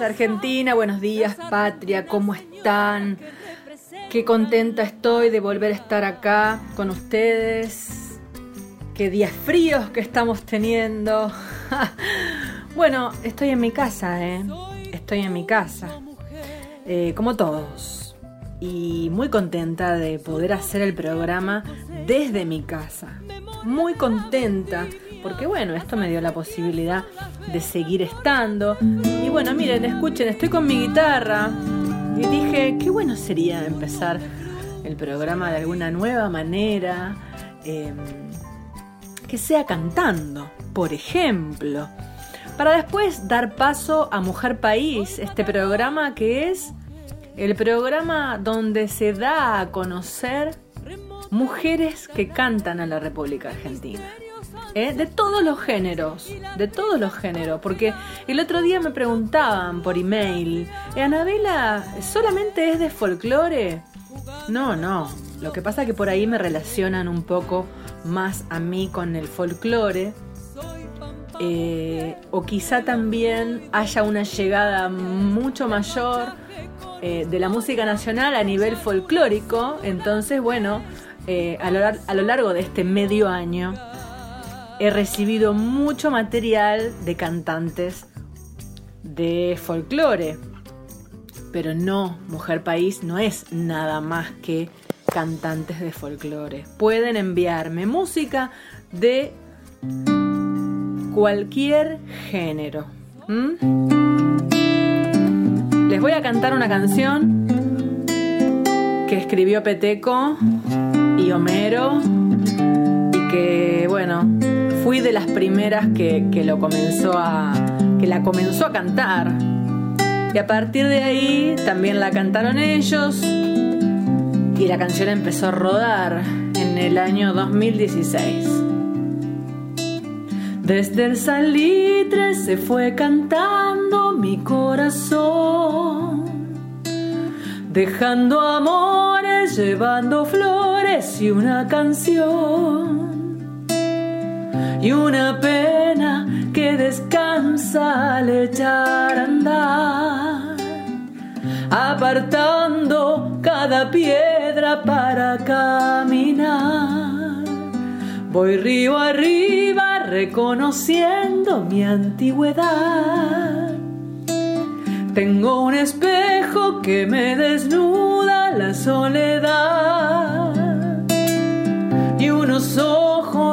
Argentina, buenos días, patria, ¿cómo están? Qué contenta estoy de volver a estar acá con ustedes. Qué días fríos que estamos teniendo. bueno, estoy en mi casa, ¿eh? Estoy en mi casa. Eh, como todos. Y muy contenta de poder hacer el programa desde mi casa. Muy contenta porque bueno, esto me dio la posibilidad de seguir estando. Y bueno, miren, escuchen, estoy con mi guitarra y dije, qué bueno sería empezar el programa de alguna nueva manera, eh, que sea cantando, por ejemplo, para después dar paso a Mujer País, este programa que es el programa donde se da a conocer mujeres que cantan a la República Argentina. ¿Eh? De todos los géneros, de todos los géneros, porque el otro día me preguntaban por email, ¿eh, Anabela solamente es de folclore? No, no, lo que pasa es que por ahí me relacionan un poco más a mí con el folclore. eh, o quizá también haya una llegada mucho mayor eh, de la música nacional a nivel folclórico. Entonces, bueno, eh, a, lo, a lo largo de este medio año he recibido mucho material de cantantes de folclore. Pero no, Mujer País no es nada más que cantantes de folclore. Pueden enviarme música de cualquier género. Les voy a cantar una canción que escribió Peteco y Homero y que, bueno, fui de las primeras que, que lo comenzó a, que la comenzó a cantar. Y a partir de ahí también la cantaron ellos y la canción empezó a rodar en el año 2016. Desde el salitre se fue cantando mi corazón, dejando amores, llevando flores y una canción, y una pena que descansa al echar a andar, apartando cada piedra para caminar. Voy río arriba reconociendo mi antigüedad. Tengo un espejo que me desnuda la soledad y unos ojos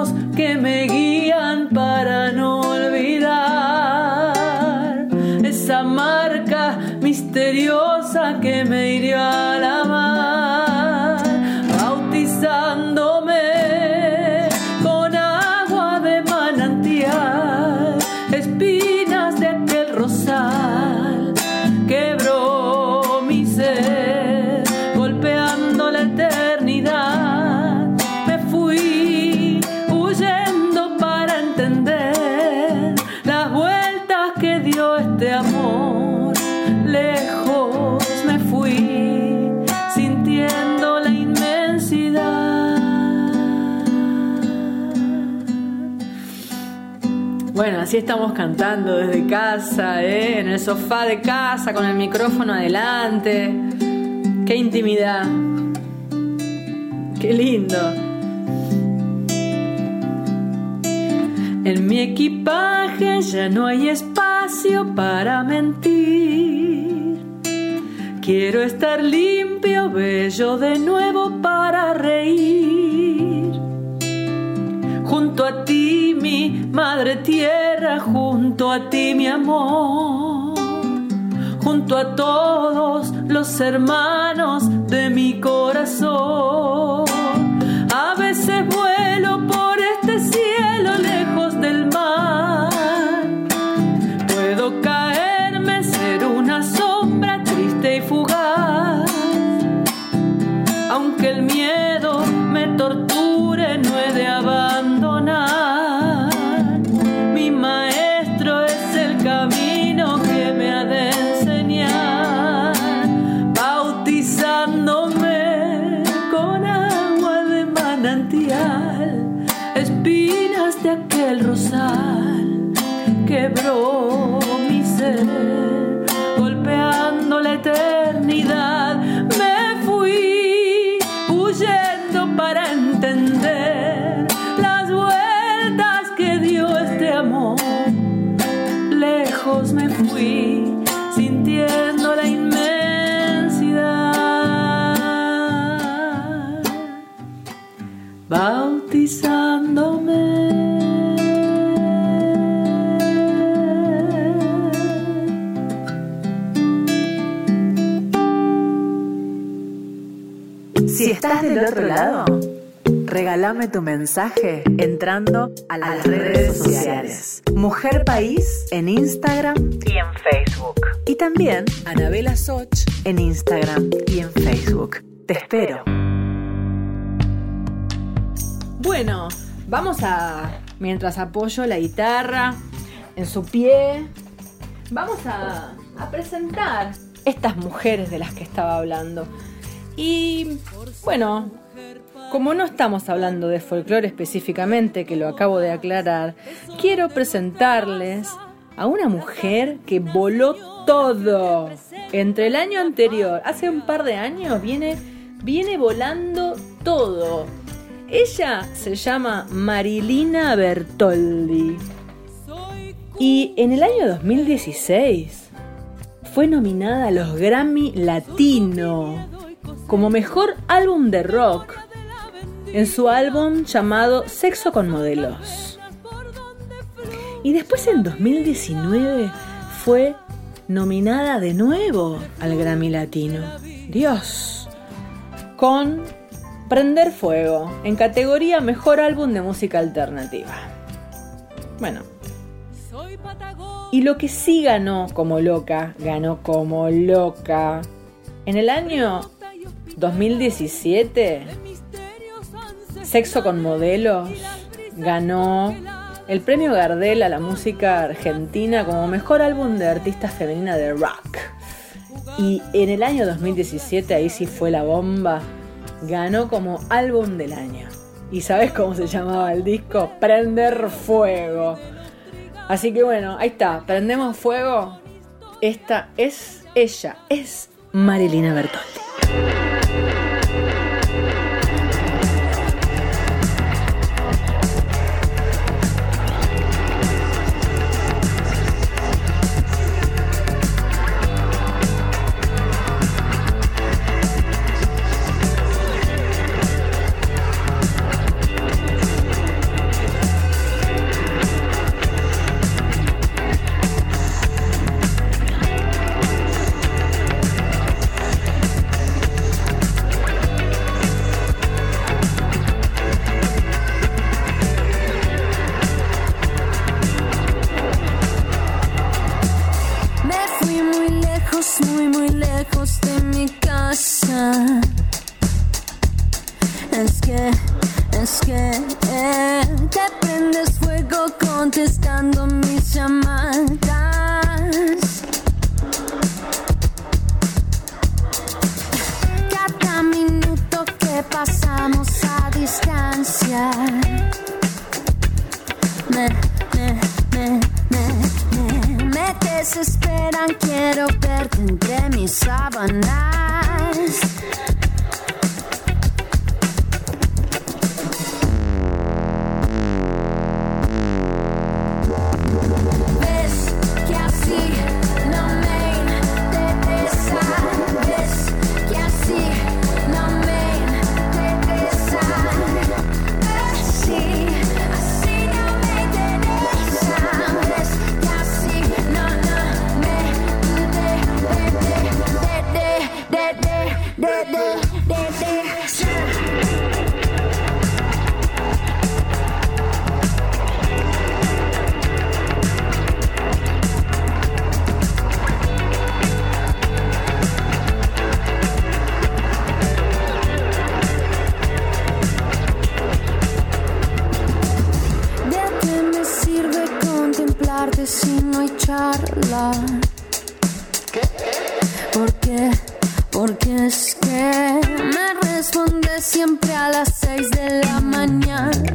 así estamos cantando desde casa, ¿eh? en el sofá de casa, con el micrófono adelante. Qué intimidad. Qué lindo. En mi equipaje ya no hay espacio para mentir. Quiero estar limpio, bello de nuevo para reír. Junto a ti, mi madre tierra, junto a ti, mi amor. Junto a todos los hermanos de mi corazón. Del otro lado, regálame tu mensaje entrando a las, redes sociales. Mujer País en Instagram y en Facebook. Y también Anabela Soch en Instagram y en Facebook. Te espero. Bueno, vamos a, mientras apoyo la guitarra en su pie, vamos a, a presentar estas mujeres de las que estaba hablando. Y bueno, como no estamos hablando de folclore específicamente, que lo acabo de aclarar, quiero presentarles a una mujer que voló todo. Entre el año anterior, hace un par de años, viene, viene volando todo. Ella se llama Marilina Bertoldi. Y en el año 2016 fue nominada a los Grammy Latino como mejor álbum de rock en su álbum llamado Sexo con Modelos. Y después en 2019 fue nominada de nuevo al Grammy Latino. Dios. Con Prender Fuego en categoría Mejor Álbum de Música Alternativa. Bueno. Y lo que sí ganó como loca, ganó como loca. En el año 2017, Sexo con Modelos ganó el premio Gardel a la música argentina como mejor álbum de artista femenina de rock. Y en el año 2017, ahí sí fue la bomba, ganó como álbum del año. ¿Y sabes cómo se llamaba el disco? Prender Fuego. Así que bueno, ahí está, prendemos fuego. Esta es ella, es Marilina Bertoldi. muy muy lejos de mi casa. Es que, es que eh, te prendes fuego contestando mis llamadas. desesperan, quiero verte entre mis sábanas. De qué me sirve contemplarte, que si no he charlado, porque, porque sí siempre a las seis de la mañana.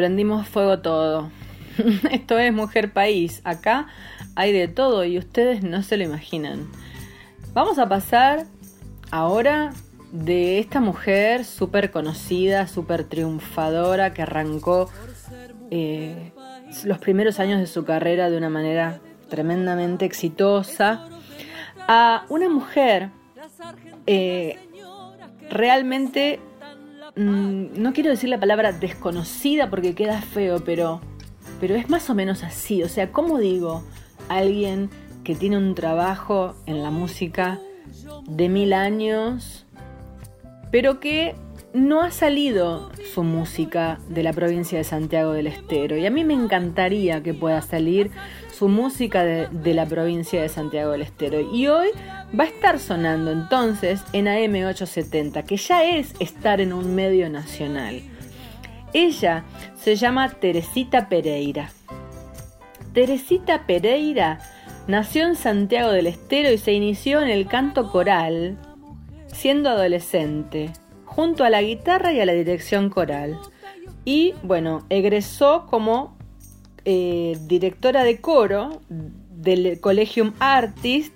Prendimos fuego todo. Esto es Mujer País. Acá hay de todo y ustedes no se lo imaginan. Vamos a pasar ahora de esta mujer súper conocida, súper triunfadora, que arrancó eh, los primeros años de su carrera de una manera tremendamente exitosa, a una mujer eh, realmente Mm, no quiero decir la palabra desconocida porque queda feo, pero, pero es más o menos así. O sea, ¿cómo digo alguien que tiene un trabajo en la música de mil años, pero que no ha salido su música de la provincia de Santiago del Estero? Y a mí me encantaría que pueda salir su música de, la provincia de Santiago del Estero. Y hoy va a estar sonando entonces en AM870, que ya es estar en un medio nacional. Ella se llama Teresita Pereira. Teresita Pereira nació en Santiago del Estero y se inició en el canto coral siendo adolescente, junto a la guitarra y a la dirección coral. Y bueno, egresó como eh, directora de coro del Collegium Artist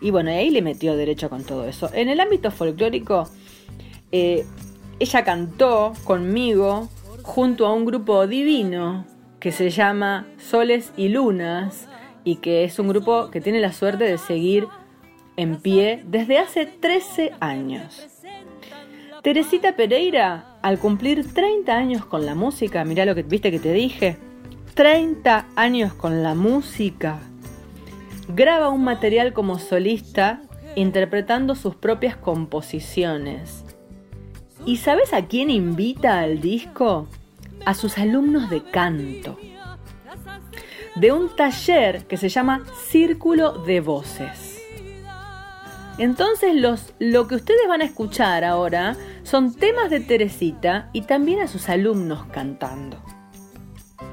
y bueno, ahí le metió derecho con todo eso. En el ámbito folclórico, eh, ella cantó conmigo junto a un grupo divino que se llama Soles y Lunas y que es un grupo que tiene la suerte de seguir en pie desde hace 13 años. Teresita Pereira, al cumplir 30 años con la música, mirá lo que viste que te dije, 30 años con la música, graba un material como solista interpretando sus propias composiciones. ¿Y sabes a quién invita al disco? A sus alumnos de canto de un taller que se llama Círculo de Voces. Entonces los, lo que ustedes van a escuchar ahora son temas de Teresita y también a sus alumnos cantando.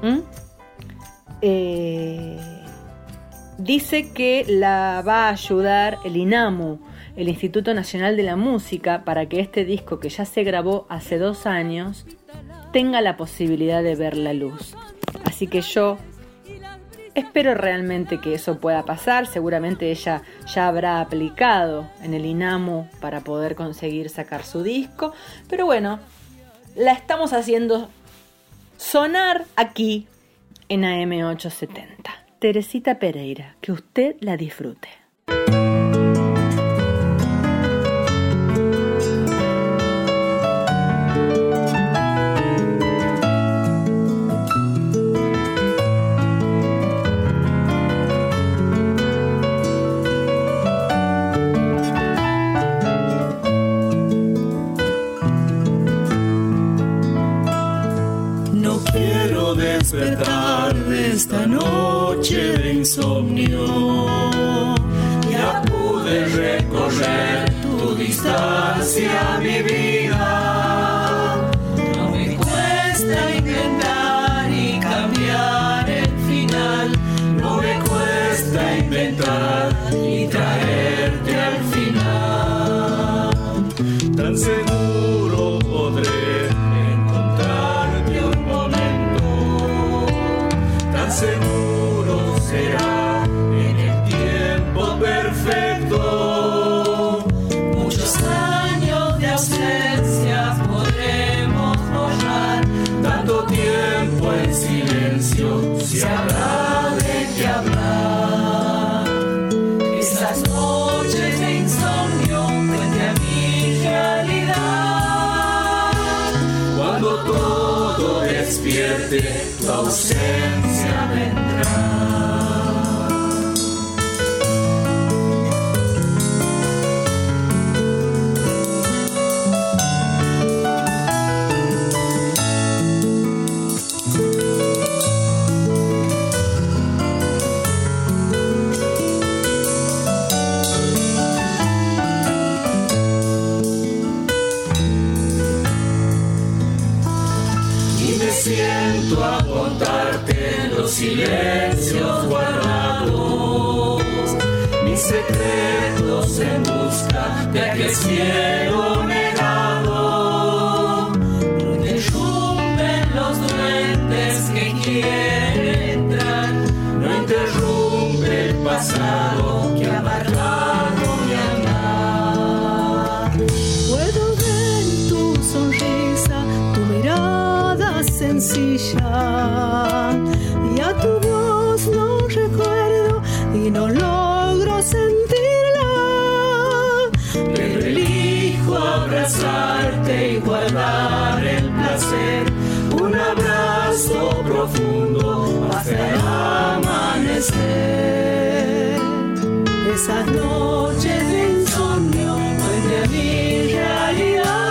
¿Mm? Eh, dice que la va a ayudar el INAMU, el Instituto Nacional de la Música, para que este disco que ya se grabó hace dos años tenga la posibilidad de ver la luz. Así que yo Espero realmente que eso pueda pasar. Seguramente ella ya habrá aplicado en el INAMU para poder conseguir sacar su disco. Pero bueno, la estamos haciendo sonar aquí en AM870. Teresita Pereira, que usted la disfrute. Esas noches de insomnio a mi realidad.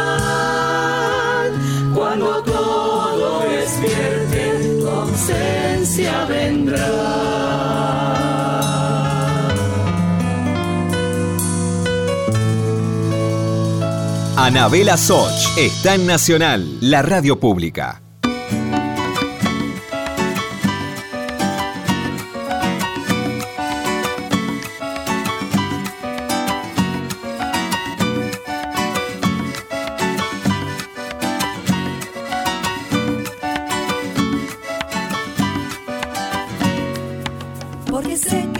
Cuando todo despierte, tu ausencia vendrá. Anabela Soch está en Nacional, la radio pública. Porque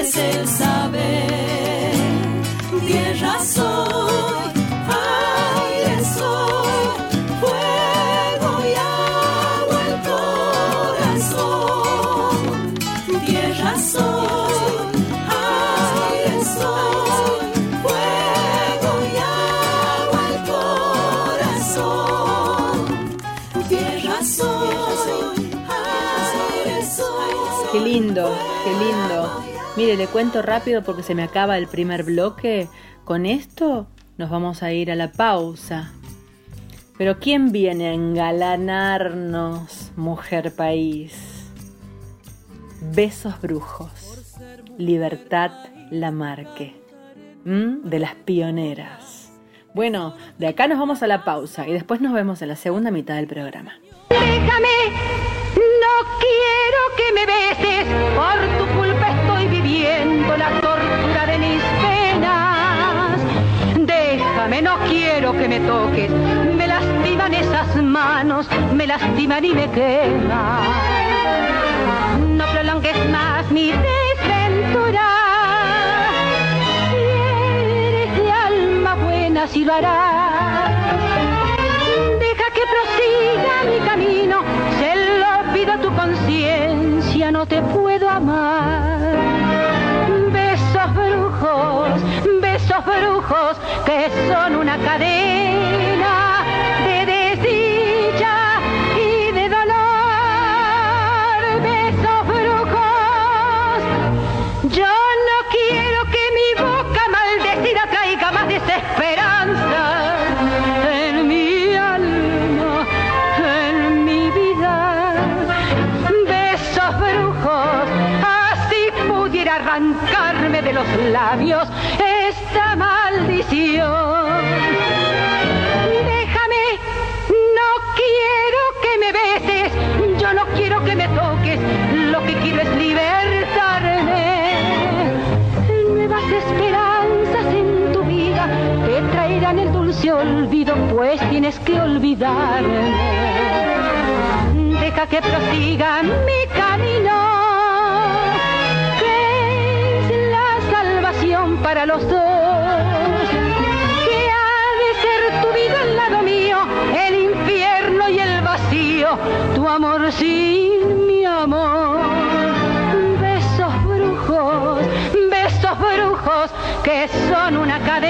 es el saber. Mire, le cuento rápido porque se me acaba el primer bloque. Con esto nos vamos a ir a la pausa. Pero ¿quién viene a engalanarnos, mujer país? Besos brujos. Libertad Lamarque. ¿Mm? De las pioneras. Bueno, de acá nos vamos a la pausa y después nos vemos en la segunda mitad del programa. Déjame, no quiero que me beses, por tu culpa viviendo la tortura de mis penas. Déjame, no quiero que me toques, me lastiman esas manos, me lastiman y me queman. No prolongues más mi desventura. Si lo harás. Deja que prosiga mi camino, tu conciencia, no te puedo amar. Besos brujos, besos brujos, que son una cadena de desdicha y de dolor. Besos brujos, yo labios esta maldición. Déjame, no quiero que me beses, yo no quiero que me toques, lo que quiero es libertarme. Nuevas esperanzas en tu vida te traerán el dulce olvido, pues tienes que olvidarme. Deja que prosiga mi camino, los dos. Que ha de ser tu vida al lado mío, el infierno y el vacío, tu amor sin mi amor. Besos brujos, besos brujos, que son una cadena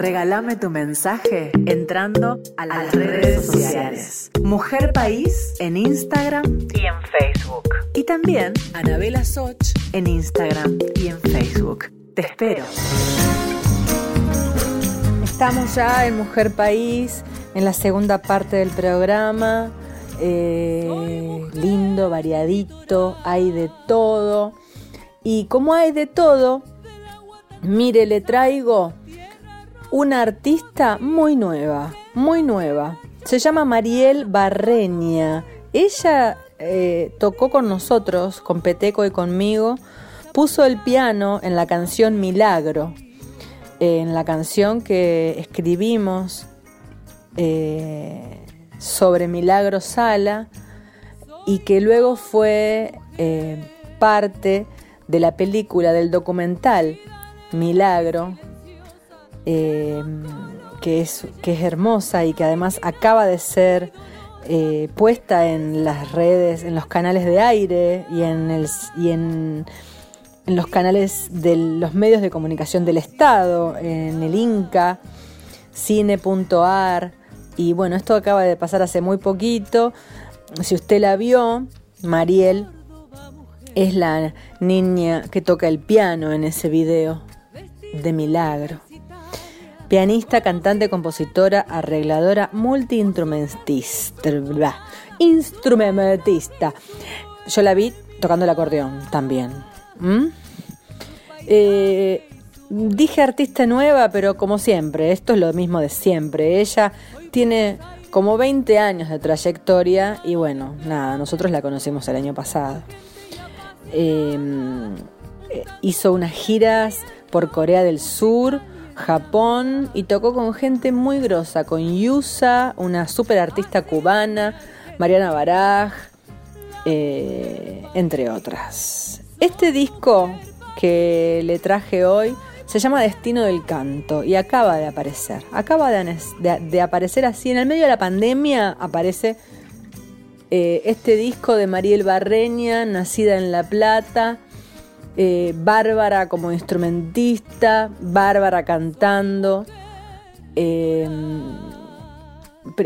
regálame tu mensaje entrando a las redes sociales. Mujer País en Instagram y en Facebook. Y también Anabela Soch en Instagram y en Facebook. Te espero. Estamos ya en Mujer País, en la segunda parte del programa. eh, lindo, variadito, hay de todo. Y como hay de todo, mire, le traigo una artista muy nueva, muy nueva. Se llama Mariel Barreña. Ella eh, tocó con nosotros, con Peteco y conmigo, puso el piano en la canción Milagro, en la canción que escribimos eh, sobre Milagro Sala y que luego fue eh, parte de la película, del documental Milagro, que, es, que es hermosa y que además acaba de ser eh, puesta en las redes, en los canales de aire y en, el, y en los canales de los medios de comunicación del Estado, en el Inca, cine.ar. Y bueno, esto acaba de pasar hace muy poquito. Si usted la vio, Mariel es la niña que toca el piano en ese video de milagro pianista, cantante, compositora, arregladora, multiinstrumentista. Instrumentista. Yo la vi tocando el acordeón también. Eh, dije artista nueva, pero como siempre, esto es lo mismo de siempre. Ella tiene como 20 años de trayectoria y bueno, nada, nosotros la conocimos el año pasado. Eh, hizo unas giras por Corea del Sur, Japón y tocó con gente muy grosa, con Yusa, una super artista cubana, Mariana Baraj, eh, entre otras. Este disco que le traje hoy se llama Destino del Canto y acaba de aparecer. Acaba de, aparecer así. En el medio de la pandemia aparece eh, este disco de Mariel Barreña, nacida en La Plata eh, Bárbara como instrumentista, Bárbara cantando. Em,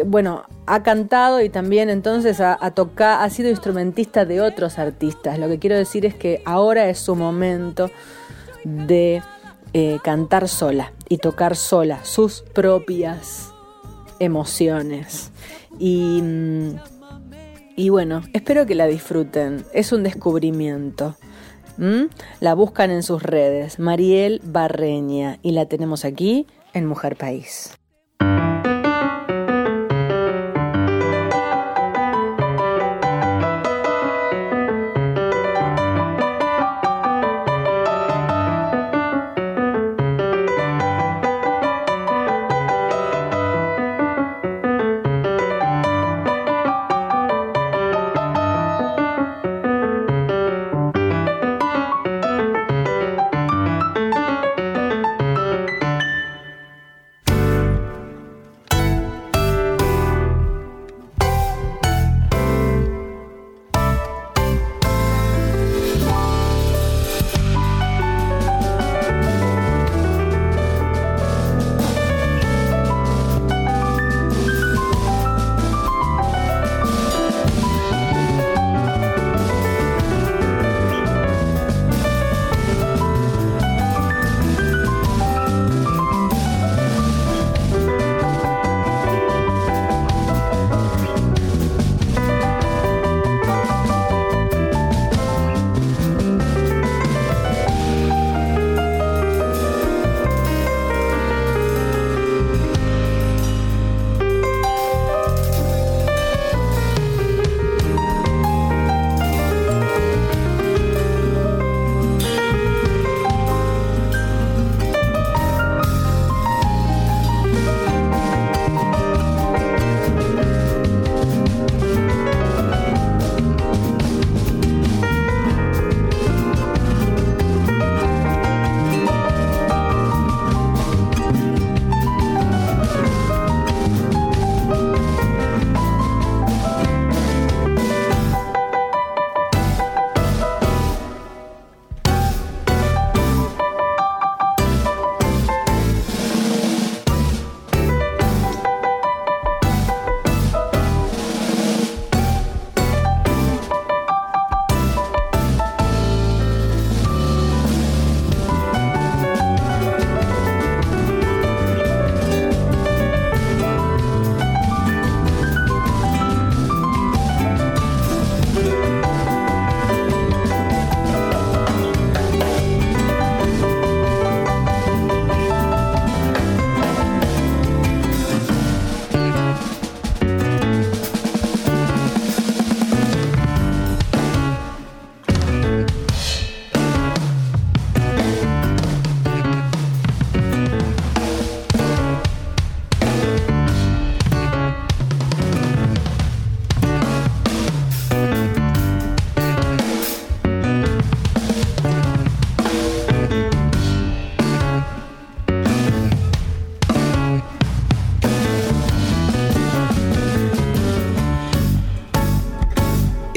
bueno, ha cantado y también entonces ha, tocado, ha sido instrumentista de otros artistas. Lo que quiero decir es que ahora es su momento de eh, cantar sola y tocar sola sus propias emociones. Y, mm, y bueno, espero que la disfruten. Es un descubrimiento. La buscan en sus redes, Mariel Barreña, y la tenemos aquí en Mujer País.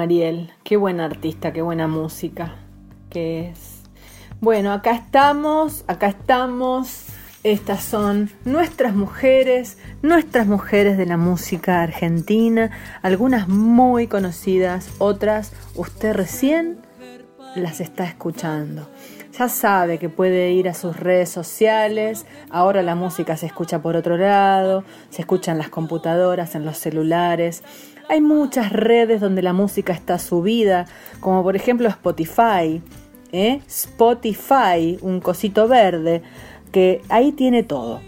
Mariel. Qué buena artista, qué buena música que es. Bueno, acá estamos, acá estamos. Estas son nuestras mujeres, nuestras mujeres de la música argentina, algunas muy conocidas, otras usted recién las está escuchando. Ya sabe que puede ir a sus redes sociales, ahora la música se escucha por otro lado, se escucha en las computadoras, en los celulares. Hay muchas redes donde la música está subida, como por ejemplo Spotify. ¿eh? Spotify, un cosito verde, que ahí tiene todo.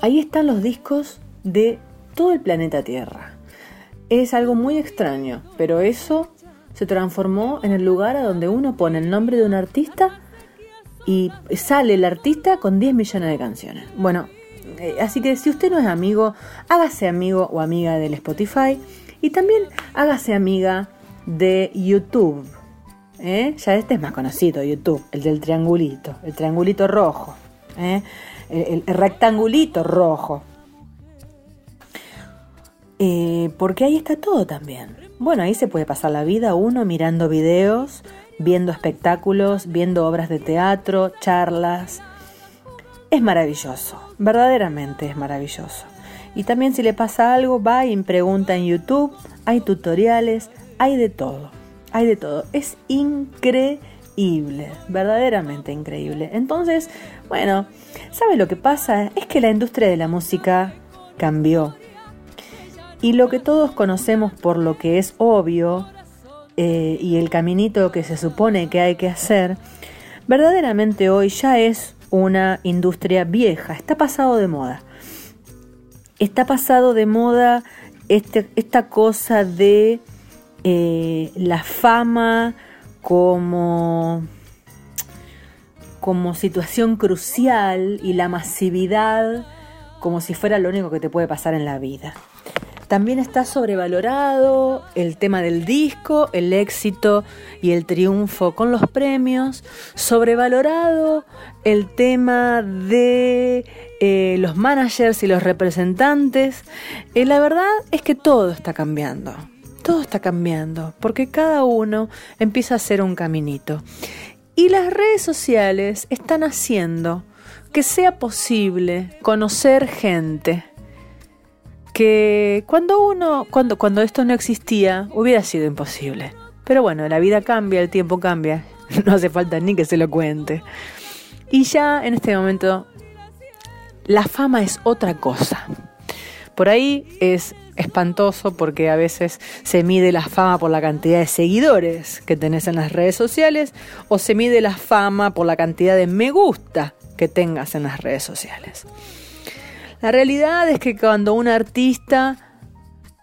Ahí están los discos de todo el planeta Tierra. Es algo muy extraño, pero eso se transformó en el lugar a donde uno pone el nombre de un artista y sale el artista con 10 millones de canciones. Bueno, así que si usted no es amigo, hágase amigo o amiga del Spotify y también hágase amiga de YouTube. ¿eh? Ya este es más conocido, YouTube, el del triangulito, el triangulito rojo, ¿eh? el, el rectangulito rojo. Eh, porque ahí está todo también. Bueno, ahí se puede pasar la vida uno mirando videos, viendo espectáculos, viendo obras de teatro, charlas. Es maravilloso, verdaderamente es maravilloso. Y también si le pasa algo, va y pregunta en YouTube, hay tutoriales, hay de todo, hay de todo. Es increíble, verdaderamente increíble. Entonces, bueno, ¿sabe lo que pasa? Es que la industria de la música cambió y lo que todos conocemos por lo que es obvio eh, y el caminito que se supone que hay que hacer, verdaderamente hoy ya es una industria vieja, está pasado de moda. Está pasado de moda este, esta cosa de eh, la fama como, como situación crucial y la masividad como si fuera lo único que te puede pasar en la vida. También está sobrevalorado el tema del disco, el éxito y el triunfo con los premios. Sobrevalorado el tema de eh, los managers y los representantes. Y la verdad es que todo está cambiando. Todo está cambiando porque cada uno empieza a hacer un caminito. Y las redes sociales están haciendo que sea posible conocer gente que cuando uno, cuando, cuando esto no existía, hubiera sido imposible. Pero bueno, la vida cambia, el tiempo cambia, no hace falta ni que se lo cuente. Y ya en este momento, la fama es otra cosa. Por ahí es espantoso porque a veces se mide la fama por la cantidad de seguidores que tenés en las redes sociales o se mide la fama por la cantidad de me gusta que tengas en las redes sociales. La realidad es que cuando un artista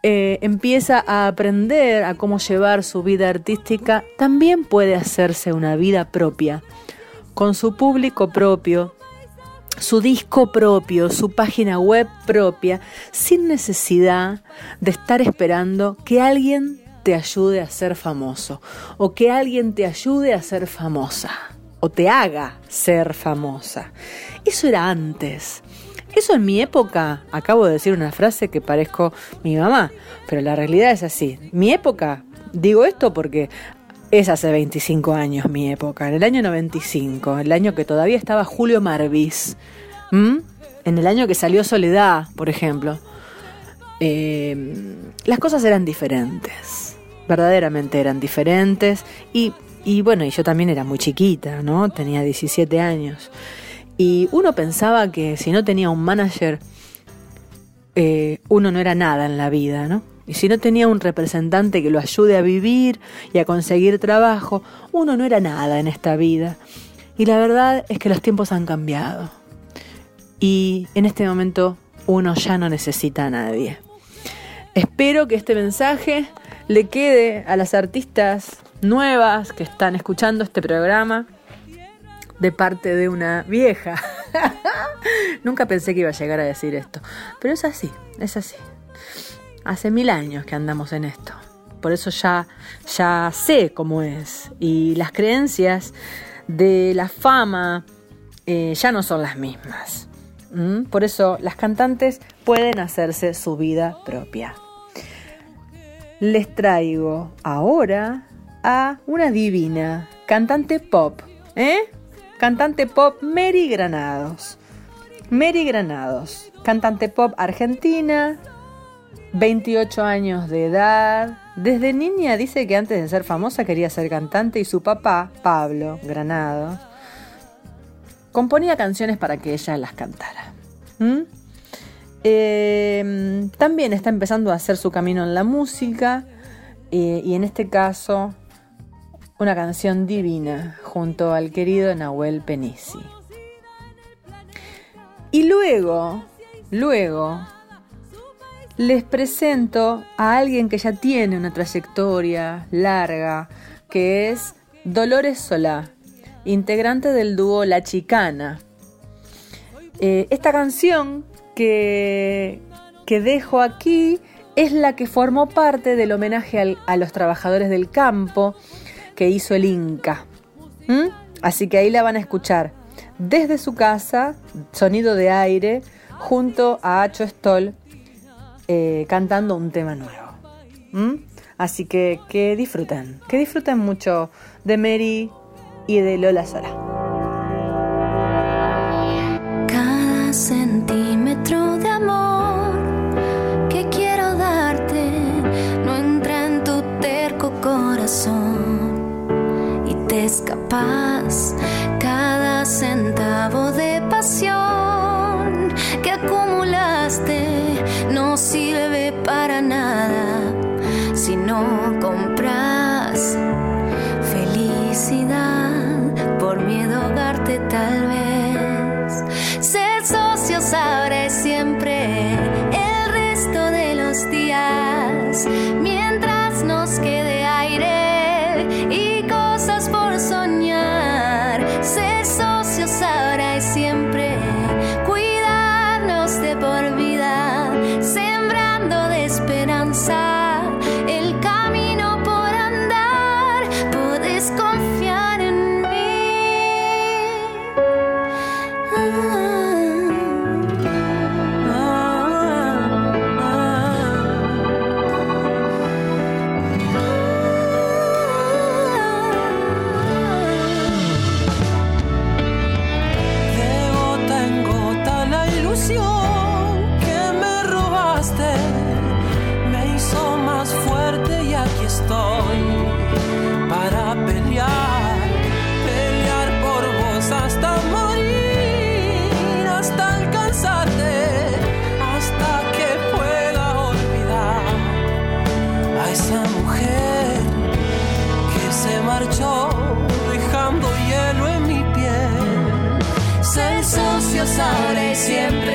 eh, empieza a aprender a cómo llevar su vida artística, también puede hacerse una vida propia, con su público propio, su disco propio, su página web propia, sin necesidad de estar esperando que alguien te ayude a ser famoso o que alguien te ayude a ser famosa o te haga ser famosa. Eso era antes. Eso en mi época, acabo de decir una frase que parezco mi mamá, pero la realidad es así. Mi época, digo esto porque es hace 25 años mi época, en el año 95, el año que todavía estaba Julio Marvis, en el año que salió Soledad, por ejemplo. Eh, las cosas eran diferentes, verdaderamente eran diferentes y, y bueno, y yo también era muy chiquita, ¿no? Tenía 17 años. Y uno pensaba que si no tenía un manager, eh, uno no era nada en la vida, ¿no? Y si no tenía un representante que lo ayude a vivir y a conseguir trabajo, uno no era nada en esta vida. Y la verdad es que los tiempos han cambiado. Y en este momento uno ya no necesita a nadie. Espero que este mensaje le quede a las artistas nuevas que están escuchando este programa de parte de una vieja. Nunca pensé que iba a llegar a decir esto, pero es así, es así. Hace mil años que andamos en esto. Por eso ya, ya sé cómo es. Y las creencias de la fama eh, ya no son las mismas. Por eso las cantantes pueden hacerse su vida propia. les traigo ahora a una divina, cantante pop, ¿eh? Cantante pop Mary Granados. Mary Granados, cantante pop argentina, 28 años de edad. Desde niña dice que antes de ser famosa quería ser cantante y su papá, Pablo Granados, componía canciones para que ella las cantara. ¿Mm? Eh, también está empezando a hacer su camino en la música eh, y en este caso una canción divina junto al querido Nahuel Penisi. Y luego, luego, les presento a alguien que ya tiene una trayectoria larga, que es Dolores Solá, integrante del dúo La Chicana. Eh, esta canción que, que dejo aquí es la que formó parte del homenaje a los trabajadores del campo que hizo el Inca. ¿Mm? Así que ahí la van a escuchar desde su casa, sonido de aire, junto a Acho Stoll eh, cantando un tema nuevo. ¿Mm? Así que que disfruten, que disfruten mucho de Mary y de Lola Sola. Escapas cada centavo de pasión que acumulaste no sirve para nada si no compras felicidad por miedo a ahogarte tal vez. Ser socios ahora es siempre el resto de los días, pelear, pelear por vos hasta morir, hasta alcanzarte, hasta que pueda olvidar a esa mujer que se marchó dejando hielo en mi piel. Ser y siempre,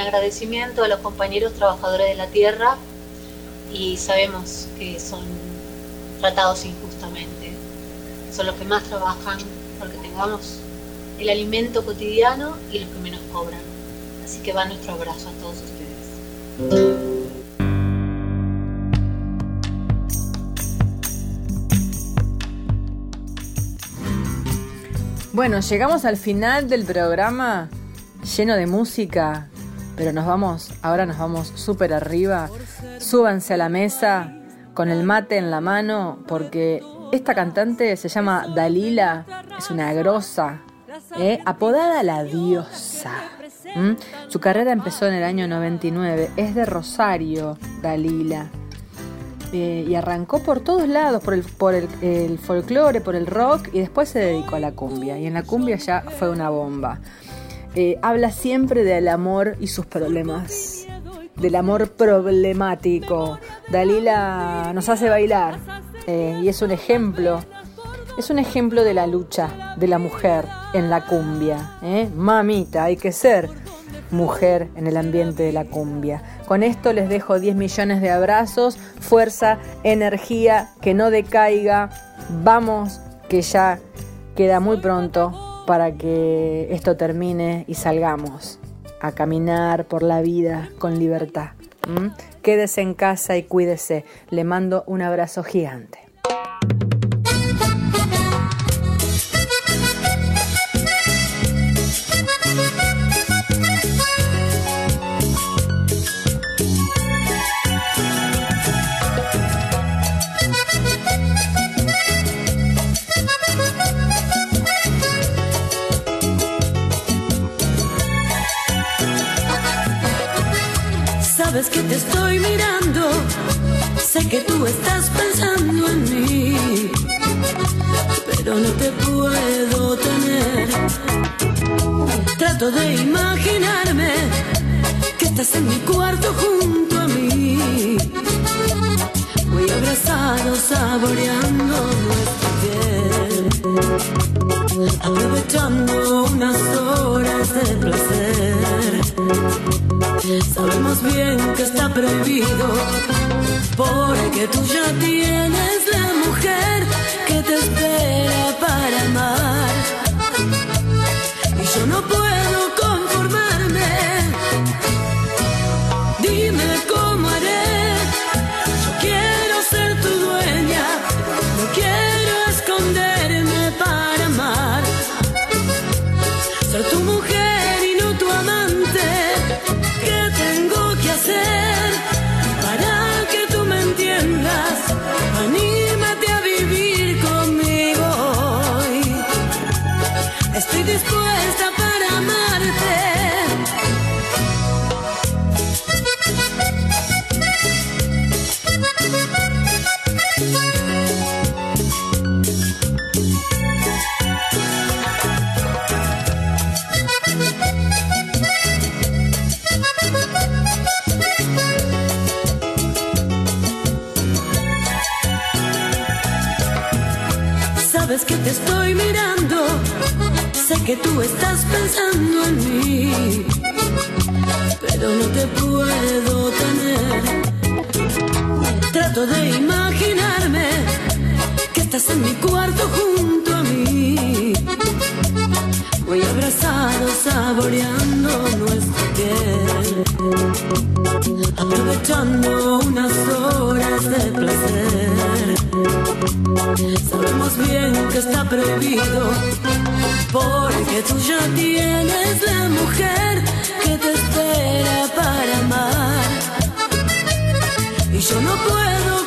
agradecimiento a los compañeros trabajadores de la tierra y sabemos que son tratados injustamente. Son los que más trabajan porque tengamos el alimento cotidiano y los que menos cobran. Así que va nuestro abrazo a todos ustedes. Bueno, llegamos al final del programa lleno de música, pero nos vamos, ahora nos vamos súper arriba. Súbanse a la mesa con el mate en la mano, porque esta cantante se llama Dalila, es una grosa, ¿eh? apodada la diosa. Su carrera empezó en el año 99, es de Rosario, Dalila. Eh, y arrancó por todos lados, por, el, por el, el folclore, por el rock, y después se dedicó a la cumbia. Y en la cumbia ya fue una bomba. Eh, habla siempre del amor y sus problemas, del amor problemático. Dalila nos hace bailar eh, y es un ejemplo, es un ejemplo de la lucha de la mujer en la cumbia. ¿eh? Mamita, hay que ser mujer en el ambiente de la cumbia. Con esto les dejo 10 millones de abrazos, fuerza, energía, que no decaiga. Vamos, que ya queda muy pronto para que esto termine y salgamos a caminar por la vida con libertad. Quédese en casa y cuídese. Le mando un abrazo gigante. Que te estoy mirando, sé que tú estás pensando en mí, pero no te puedo tener. Trato de imaginarme que estás en mi cuarto junto a mí. Muy abrazados saboreando nuestra piel, aprovechando unas horas de placer. Sabemos bien que está prohibido, porque tú ya tienes la mujer que te espera para amar. Y yo no puedo Sabes que te estoy mirando, sé que tú estás pensando en mí, pero no te puedo tener. Trato de imaginarme que estás en mi cuarto junto a mí, muy abrazados saboreando nuestra piel, aprovechando unas horas de placer. Sabemos bien que está prohibido, porque tú ya tienes la mujer que te espera para amar. Y yo no puedo